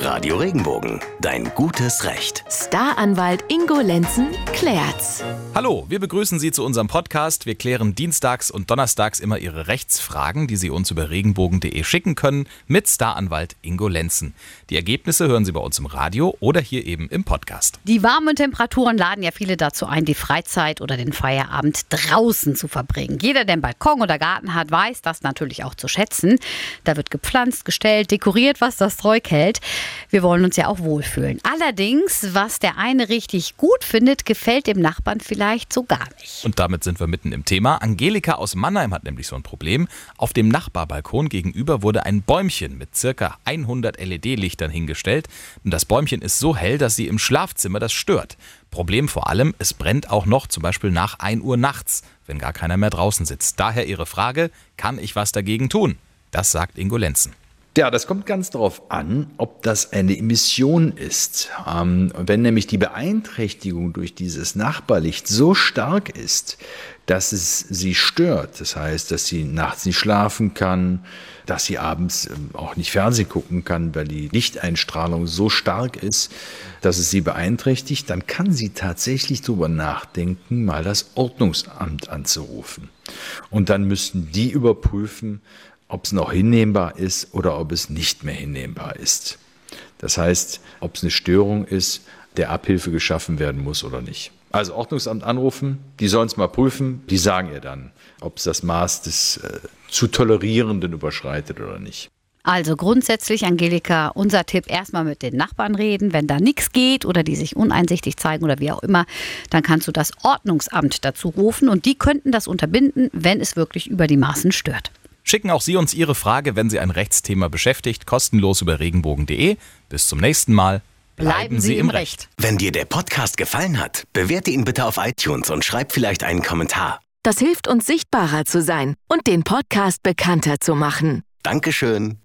Radio Regenbogen, dein gutes Recht. Staranwalt Ingo Lenzen klärt's. Hallo, wir begrüßen Sie zu unserem Podcast. Wir klären dienstags und donnerstags immer Ihre Rechtsfragen, die Sie uns über regenbogen.de schicken können, mit Staranwalt Ingo Lenzen. Die Ergebnisse hören Sie bei uns im Radio oder hier eben im Podcast. Die warmen Temperaturen laden ja viele dazu ein, die Freizeit oder den Feierabend draußen zu verbringen. Jeder, der einen Balkon oder Garten hat, weiß das natürlich auch zu schätzen. Da wird gepflanzt, gestellt, dekoriert, was das Zeug hält. Wir wollen uns ja auch wohlfühlen. Allerdings, was der eine richtig gut findet, gefällt dem Nachbarn vielleicht so gar nicht. Und damit sind wir mitten im Thema. Angelika aus Mannheim hat nämlich so ein Problem. Auf dem Nachbarbalkon gegenüber wurde ein Bäumchen mit circa 100 LED-Lichtern hingestellt. Und das Bäumchen ist so hell, dass sie im Schlafzimmer das stört. Problem vor allem, es brennt auch noch zum Beispiel nach 1 Uhr nachts, wenn gar keiner mehr draußen sitzt. Daher Ihre Frage, kann ich was dagegen tun? Das sagt Ingo Lenzen. Ja, das kommt ganz darauf an, ob das eine Emission ist. Ähm, wenn nämlich die Beeinträchtigung durch dieses Nachbarlicht so stark ist, dass es sie stört, das heißt, dass sie nachts nicht schlafen kann, dass sie abends ähm, auch nicht Fernsehen gucken kann, weil die Lichteinstrahlung so stark ist, dass es sie beeinträchtigt, dann kann sie tatsächlich darüber nachdenken, mal das Ordnungsamt anzurufen. Und dann müssten die überprüfen, ob es noch hinnehmbar ist oder ob es nicht mehr hinnehmbar ist. Das heißt, ob es eine Störung ist, der Abhilfe geschaffen werden muss oder nicht. Also Ordnungsamt anrufen, die sollen es mal prüfen, die sagen ihr dann, ob es das Maß des äh, zu tolerierenden überschreitet oder nicht. Also grundsätzlich, Angelika, unser Tipp, erstmal mit den Nachbarn reden. Wenn da nichts geht oder die sich uneinsichtig zeigen oder wie auch immer, dann kannst du das Ordnungsamt dazu rufen und die könnten das unterbinden, wenn es wirklich über die Maßen stört. Schicken auch Sie uns Ihre Frage, wenn Sie ein Rechtsthema beschäftigt, kostenlos über regenbogen.de. Bis zum nächsten Mal. Bleiben, Bleiben Sie im Recht. Wenn dir der Podcast gefallen hat, bewerte ihn bitte auf iTunes und schreib vielleicht einen Kommentar. Das hilft uns sichtbarer zu sein und den Podcast bekannter zu machen. Dankeschön.